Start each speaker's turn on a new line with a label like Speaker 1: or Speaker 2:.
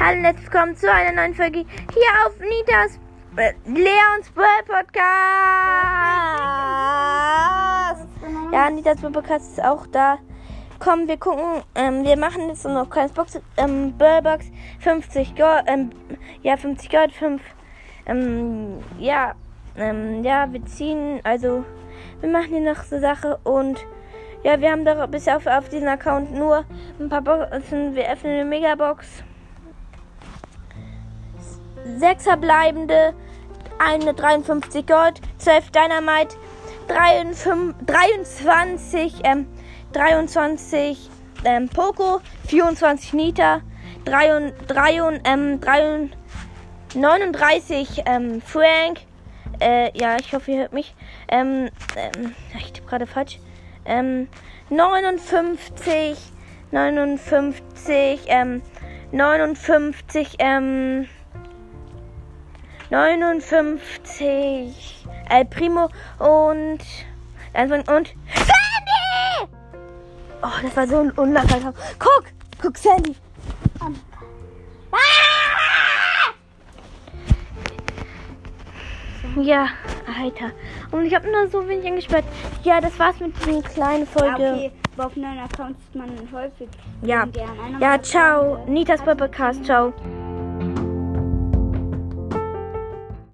Speaker 1: Hallo und herzlich willkommen zu einer neuen Folge hier auf Nitas äh, Leons Brawl Podcast. Ja, Nitas Brawl Podcast ist auch da. Komm, wir gucken, ähm, wir machen jetzt noch kleines Box, ähm, Brawl Box, 50 Gold, ähm, ja, 50 Gold, 5, ähm, ja, ähm, ja, wir ziehen, also, wir machen hier noch so Sache und, ja, wir haben doch bisher auf, auf diesem Account nur ein paar Boxen, wir öffnen eine Megabox. Sechs verbleibende, eine 53 Gold, 12 Dynamite, 53, 23, ähm, 23 ähm, Poco, 24 Nita, 3, 3, ähm, 3, 39 ähm, Frank. Äh, ja, ich hoffe, ihr hört mich. Ähm, ähm, ich tippe gerade falsch. Ähm, 59, 59, ähm, 59, ähm, 59 El Primo und und Sandy! Oh, das war so ein unlacher Guck, guck Sandy. Ja, Alter. Und ich habe nur so wenig angesperrt. Ja, das war's mit dieser kleinen Folge.
Speaker 2: Ja, okay, auf neuen Accounts ist man häufig
Speaker 1: Ja, ja ciao.
Speaker 2: Freunde
Speaker 1: Nitas Podcast, ciao.